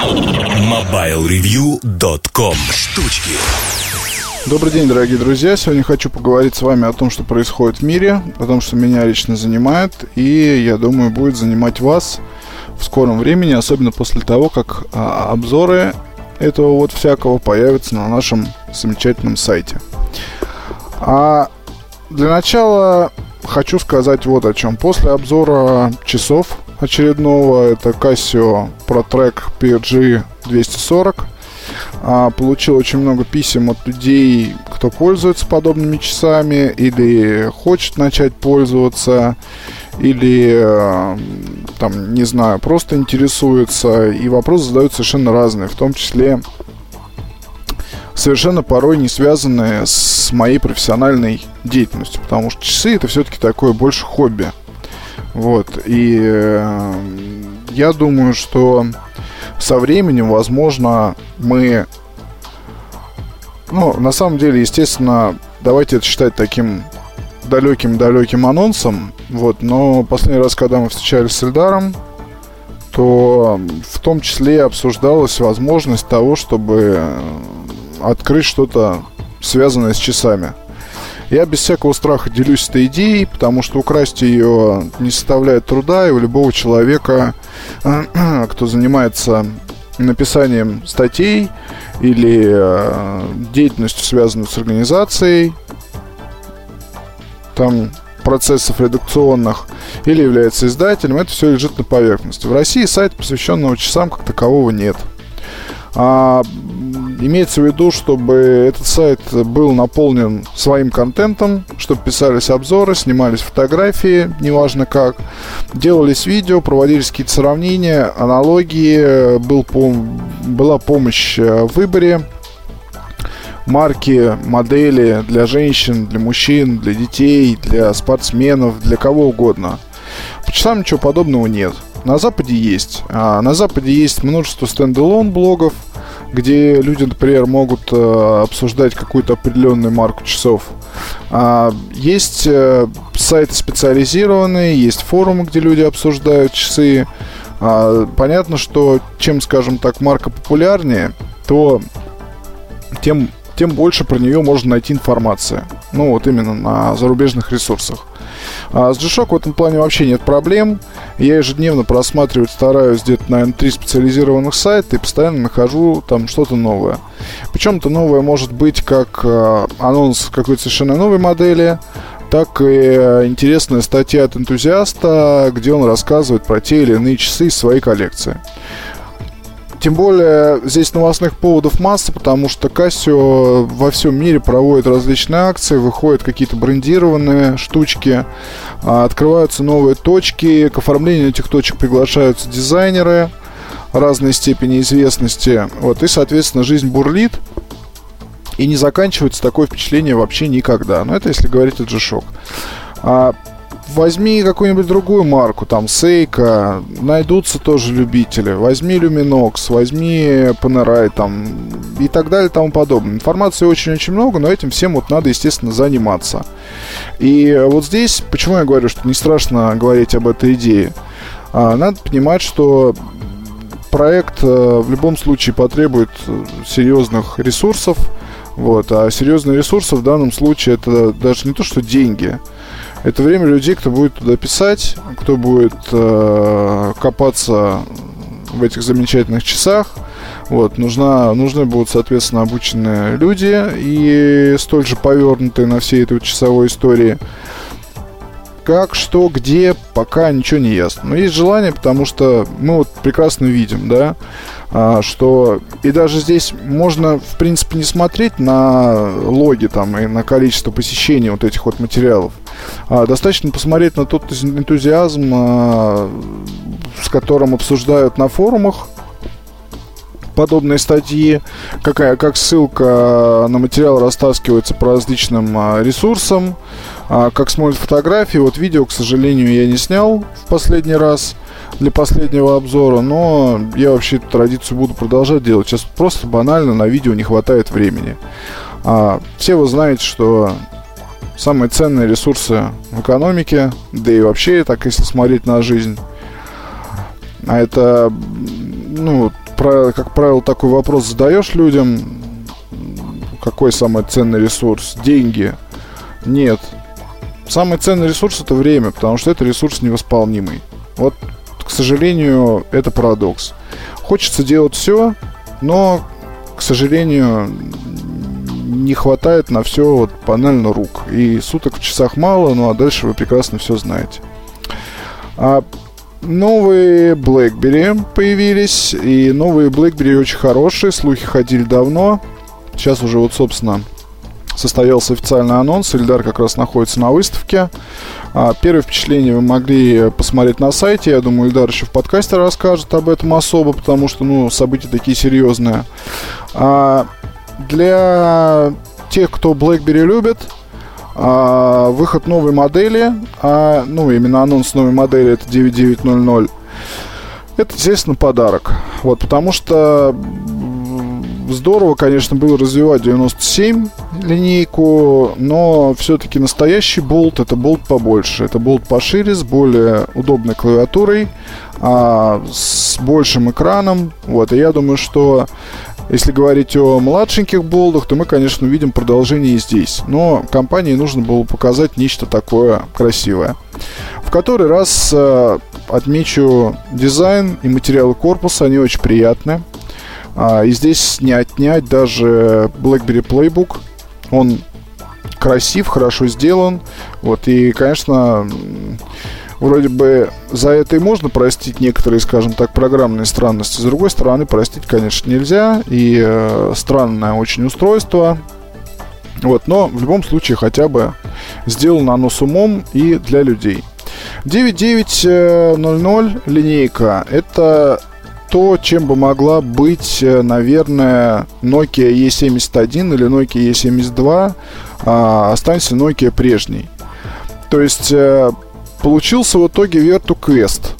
MobileReview.com Штучки Добрый день, дорогие друзья. Сегодня хочу поговорить с вами о том, что происходит в мире, о том, что меня лично занимает, и, я думаю, будет занимать вас в скором времени, особенно после того, как а, обзоры этого вот всякого появятся на нашем замечательном сайте. А для начала хочу сказать вот о чем. После обзора часов очередного, это Casio ProTrack PRG 240, а, получил очень много писем от людей, кто пользуется подобными часами или хочет начать пользоваться, или э, там, не знаю, просто интересуется. И вопросы задают совершенно разные, в том числе совершенно порой не связанные с моей профессиональной деятельностью, потому что часы это все-таки такое больше хобби. Вот, и э, я думаю, что со временем, возможно, мы... Ну, на самом деле, естественно, давайте это считать таким далеким-далеким анонсом. Вот, но последний раз, когда мы встречались с Эльдаром, то в том числе обсуждалась возможность того, чтобы открыть что-то связанное с часами. Я без всякого страха делюсь этой идеей, потому что украсть ее не составляет труда, и у любого человека, кто занимается написанием статей или э, деятельностью, связанной с организацией, там процессов редакционных или является издателем, это все лежит на поверхности. В России сайта, посвященного часам, как такового нет. А, имеется в виду, чтобы этот сайт был наполнен своим контентом, чтобы писались обзоры, снимались фотографии, неважно как, делались видео, проводились какие-то сравнения, аналогии, был пом- была помощь в выборе марки, модели для женщин, для мужчин, для детей, для спортсменов, для кого угодно. По часам ничего подобного нет. На Западе есть. А на Западе есть множество стендалон блогов, где люди, например, могут э, обсуждать какую-то определенную марку часов. А, есть э, сайты специализированные, есть форумы, где люди обсуждают часы. А, понятно, что чем, скажем так, марка популярнее, то тем, тем больше про нее можно найти информация. Ну, вот именно на зарубежных ресурсах. А с G-Shock в этом плане вообще нет проблем. Я ежедневно просматривать стараюсь где-то, наверное, три специализированных сайта и постоянно нахожу там что-то новое. Причем это новое может быть как э, анонс какой-то совершенно новой модели, так и э, интересная статья от энтузиаста, где он рассказывает про те или иные часы из своей коллекции. Тем более здесь новостных поводов масса, потому что Casio во всем мире проводит различные акции, выходят какие-то брендированные штучки, а, открываются новые точки, к оформлению этих точек приглашаются дизайнеры разной степени известности. Вот, и, соответственно, жизнь бурлит. И не заканчивается такое впечатление вообще никогда. Но это если говорить о G-Shock. Возьми какую-нибудь другую марку, там, Сейка, найдутся тоже любители. Возьми Luminox, возьми Panerai, там, и так далее, и тому подобное. Информации очень-очень много, но этим всем вот надо, естественно, заниматься. И вот здесь, почему я говорю, что не страшно говорить об этой идее? А, надо понимать, что проект э, в любом случае потребует серьезных ресурсов, вот, а серьезные ресурсы в данном случае это даже не то, что деньги, это время людей, кто будет туда писать, кто будет э, копаться в этих замечательных часах. Вот, нужна, нужны будут, соответственно, обученные люди и столь же повернутые на всей этой часовой истории. Как, что, где, пока ничего не ясно. Но есть желание, потому что мы вот прекрасно видим, да, а, что и даже здесь можно, в принципе, не смотреть на логи там и на количество посещений вот этих вот материалов. А, достаточно посмотреть на тот энтузиазм, а, с которым обсуждают на форумах подобные статьи, какая, как ссылка на материал растаскивается по различным а, ресурсам, как смотрят фотографии. Вот видео, к сожалению, я не снял в последний раз для последнего обзора, но я вообще эту традицию буду продолжать делать. Сейчас просто банально на видео не хватает времени. Все вы знаете, что самые ценные ресурсы в экономике, да и вообще, так если смотреть на жизнь, а это, ну, как правило, такой вопрос задаешь людям, какой самый ценный ресурс? Деньги? Нет. Самый ценный ресурс это время, потому что это ресурс невосполнимый. Вот, к сожалению, это парадокс. Хочется делать все, но, к сожалению, не хватает на все вот банально рук. И суток в часах мало, ну а дальше вы прекрасно все знаете. А новые BlackBerry появились, и новые BlackBerry очень хорошие, слухи ходили давно. Сейчас уже вот, собственно, состоялся официальный анонс. Ильдар как раз находится на выставке. А, первое впечатление вы могли посмотреть на сайте. Я думаю, Ильдар еще в подкасте расскажет об этом особо, потому что, ну, события такие серьезные. А, для тех, кто BlackBerry любит, а, выход новой модели, а, ну, именно анонс новой модели, это 9900, это, естественно, подарок. Вот, потому что здорово, конечно, было развивать 97 линейку, но все-таки настоящий болт это болт побольше. Это болт пошире, с более удобной клавиатурой, а, с большим экраном. Вот, и я думаю, что если говорить о младшеньких болдах, то мы, конечно, увидим продолжение и здесь. Но компании нужно было показать нечто такое красивое. В который раз э, отмечу дизайн и материалы корпуса, они очень приятные. А, и здесь не отнять даже BlackBerry Playbook. Он красив, хорошо сделан. Вот, и, конечно, вроде бы за это и можно простить некоторые, скажем так, программные странности. С другой стороны, простить, конечно, нельзя. И э, странное очень устройство. Вот, но в любом случае хотя бы сделано оно с умом и для людей. 9900 линейка – это то, чем бы могла быть, э, наверное, Nokia E71 или Nokia E72, а, останется Nokia прежней. То есть э, получился в итоге VertuQuest,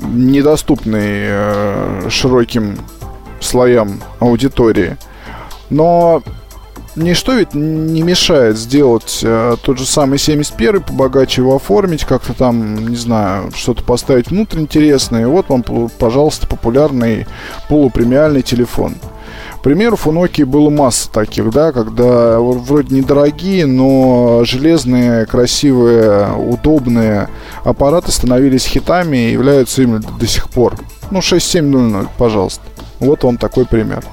недоступный э, широким слоям аудитории. Но ничто ведь не мешает сделать э, тот же самый 71 побогаче его оформить, как-то там, не знаю, что-то поставить внутрь интересное. И вот вам, пожалуйста, популярный полупремиальный телефон. Примеров у Nokia было масса таких, да, когда вроде недорогие, но железные, красивые, удобные аппараты становились хитами и являются ими до сих пор. Ну, 6700, пожалуйста. Вот вам такой пример.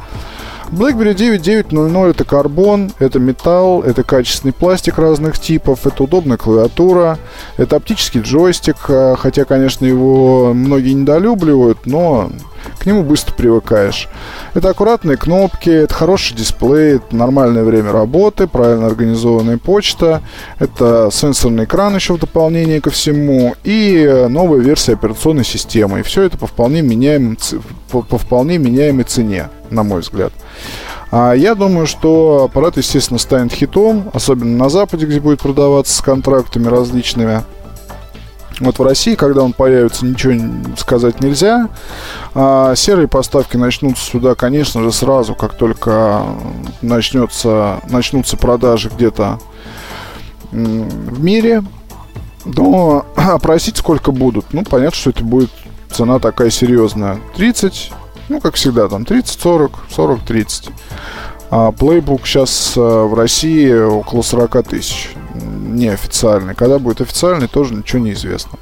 BlackBerry 9900 это карбон, это металл, это качественный пластик разных типов, это удобная клавиатура, это оптический джойстик, а, хотя, конечно, его многие недолюбливают, но к нему быстро привыкаешь. Это аккуратные кнопки, это хороший дисплей, это нормальное время работы, правильно организованная почта, это сенсорный экран еще в дополнение ко всему и новая версия операционной системы. И все это по вполне, меняемым, по, по вполне меняемой цене, на мой взгляд. А я думаю, что аппарат, естественно, станет хитом, особенно на Западе, где будет продаваться с контрактами различными. Вот в России, когда он появится, ничего сказать нельзя. А серые поставки начнутся сюда, конечно же, сразу, как только начнется, начнутся продажи где-то в мире. Но опросить сколько будут? Ну, понятно, что это будет цена такая серьезная. 30, ну, как всегда, там 30-40, 40-30. А Playbook сейчас э, в России около 40 тысяч неофициальный. Когда будет официальный, тоже ничего не известно.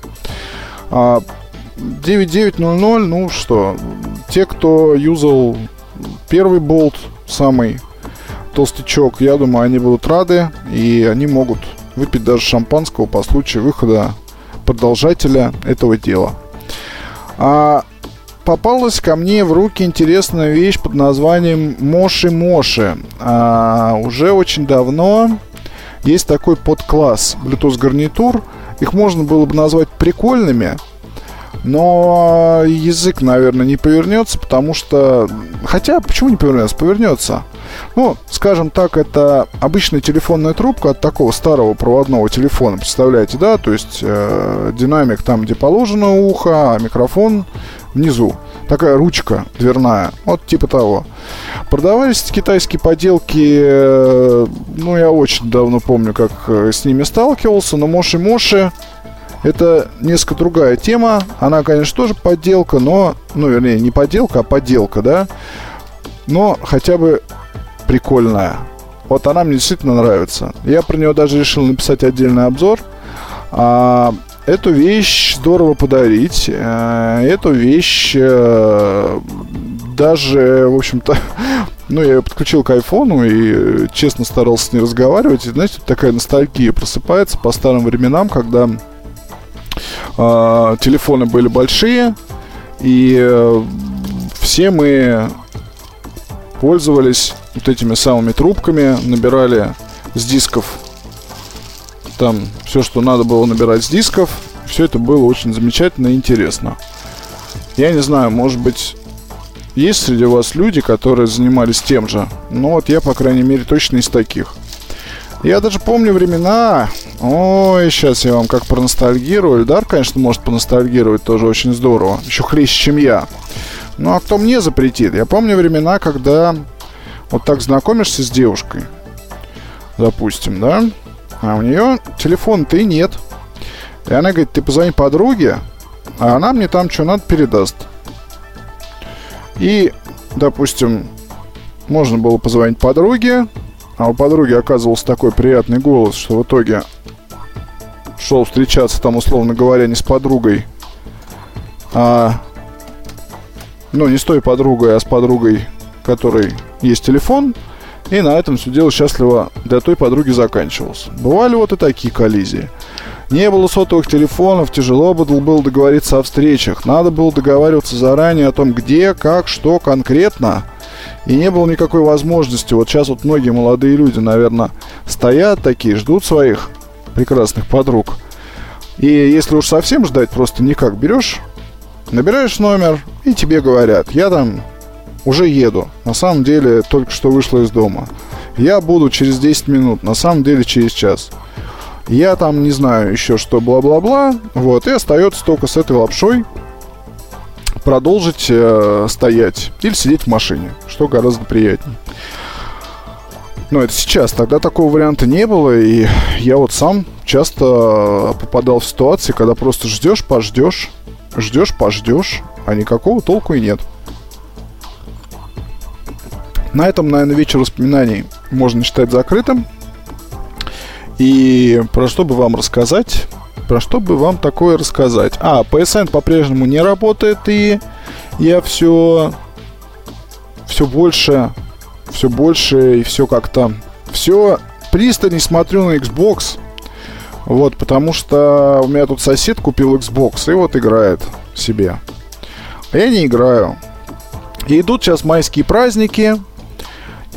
А 9900, ну что, те, кто юзал первый болт, самый толстячок, я думаю, они будут рады, и они могут выпить даже шампанского по случаю выхода продолжателя этого дела. А попалась ко мне в руки интересная вещь под названием Моши Моши. А, уже очень давно есть такой подкласс Bluetooth гарнитур. Их можно было бы назвать прикольными, но язык, наверное, не повернется, потому что... Хотя, почему не повернется? Повернется. Ну, скажем так, это обычная телефонная трубка от такого старого проводного телефона, представляете, да? То есть э, динамик там, где положено ухо, а микрофон внизу. Такая ручка дверная, вот типа того. Продавались китайские поделки, э, ну, я очень давно помню, как э, с ними сталкивался, но Моши Моши Это несколько другая тема. Она, конечно, тоже подделка, но... Ну, вернее, не подделка, а подделка, да? Но хотя бы прикольная. Вот она мне действительно нравится. Я про нее даже решил написать отдельный обзор. А, эту вещь здорово подарить. А, эту вещь а, даже, в общем-то, ну, я ее подключил к айфону и честно старался с ней разговаривать. И, знаете, такая ностальгия просыпается по старым временам, когда э, телефоны были большие, и э, все мы пользовались вот этими самыми трубками, набирали с дисков там все, что надо было набирать с дисков. Все это было очень замечательно и интересно. Я не знаю, может быть, есть среди вас люди, которые занимались тем же. Но вот я, по крайней мере, точно из таких. Я даже помню времена... Ой, сейчас я вам как проностальгирую. Эльдар, конечно, может поностальгировать тоже очень здорово. Еще хлеще, чем я. Ну, а кто мне запретит? Я помню времена, когда вот так знакомишься с девушкой. Допустим, да? А у нее телефон-то и нет. И она говорит, ты позвони подруге, а она мне там что надо передаст. И, допустим, можно было позвонить подруге, а у подруги оказывался такой приятный голос, что в итоге шел встречаться там, условно говоря, не с подругой, а ну, не с той подругой, а с подругой, которой есть телефон. И на этом все дело счастливо для той подруги заканчивалось. Бывали вот и такие коллизии. Не было сотовых телефонов, тяжело было договориться о встречах. Надо было договариваться заранее о том, где, как, что конкретно. И не было никакой возможности. Вот сейчас вот многие молодые люди, наверное, стоят такие, ждут своих прекрасных подруг. И если уж совсем ждать, просто никак берешь, набираешь номер, и тебе говорят, я там уже еду. На самом деле, только что вышла из дома. Я буду через 10 минут, на самом деле через час. Я там не знаю еще что, бла-бла-бла. Вот, и остается только с этой лапшой продолжить э, стоять или сидеть в машине, что гораздо приятнее. Но это сейчас, тогда такого варианта не было, и я вот сам часто попадал в ситуации, когда просто ждешь, пождешь, ждешь, пождешь, а никакого толку и нет. На этом, наверное, вечер воспоминаний можно считать закрытым. И про что бы вам рассказать? Про что бы вам такое рассказать? А, PSN по-прежнему не работает, и я все, все больше, все больше и все как-то, все пристально смотрю на Xbox. Вот, потому что у меня тут сосед купил Xbox и вот играет себе. А я не играю. И идут сейчас майские праздники,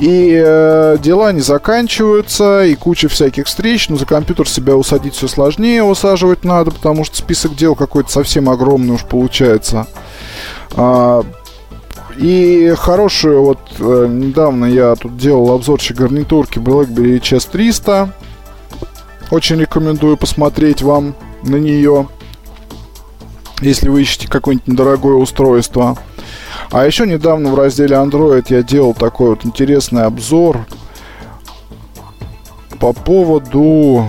и э, дела не заканчиваются, и куча всяких встреч, но за компьютер себя усадить все сложнее, усаживать надо, потому что список дел какой-то совсем огромный уж получается. А, и хорошую, вот э, недавно я тут делал обзорчик гарнитурки BlackBerry HS300. Очень рекомендую посмотреть вам на нее, если вы ищете какое-нибудь недорогое устройство. А еще недавно в разделе Android я делал такой вот интересный обзор по поводу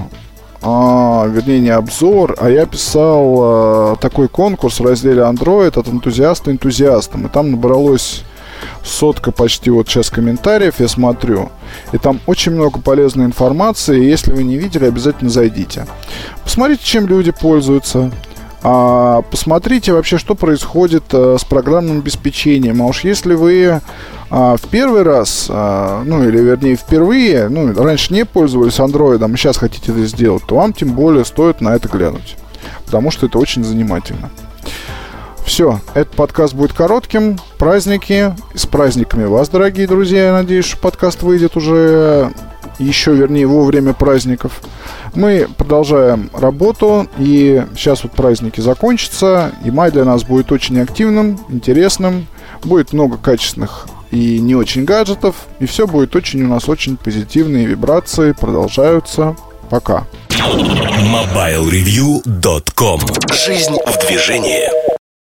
а, вернее не обзор, а я писал а, такой конкурс в разделе Android от энтузиаста энтузиастам. И там набралось сотка почти вот сейчас комментариев, я смотрю. И там очень много полезной информации. Если вы не видели, обязательно зайдите. Посмотрите, чем люди пользуются. А, посмотрите вообще, что происходит а, с программным обеспечением. А уж если вы а, в первый раз, а, ну или вернее впервые, ну раньше не пользовались андроидом, а сейчас хотите это сделать, то вам тем более стоит на это глянуть. Потому что это очень занимательно. Все, этот подкаст будет коротким. Праздники. С праздниками вас, дорогие друзья. Я надеюсь, что подкаст выйдет уже еще, вернее, во время праздников. Мы продолжаем работу, и сейчас вот праздники закончатся, и май для нас будет очень активным, интересным, будет много качественных и не очень гаджетов, и все будет очень у нас очень позитивные вибрации продолжаются. Пока. MobileReview.com Жизнь в движении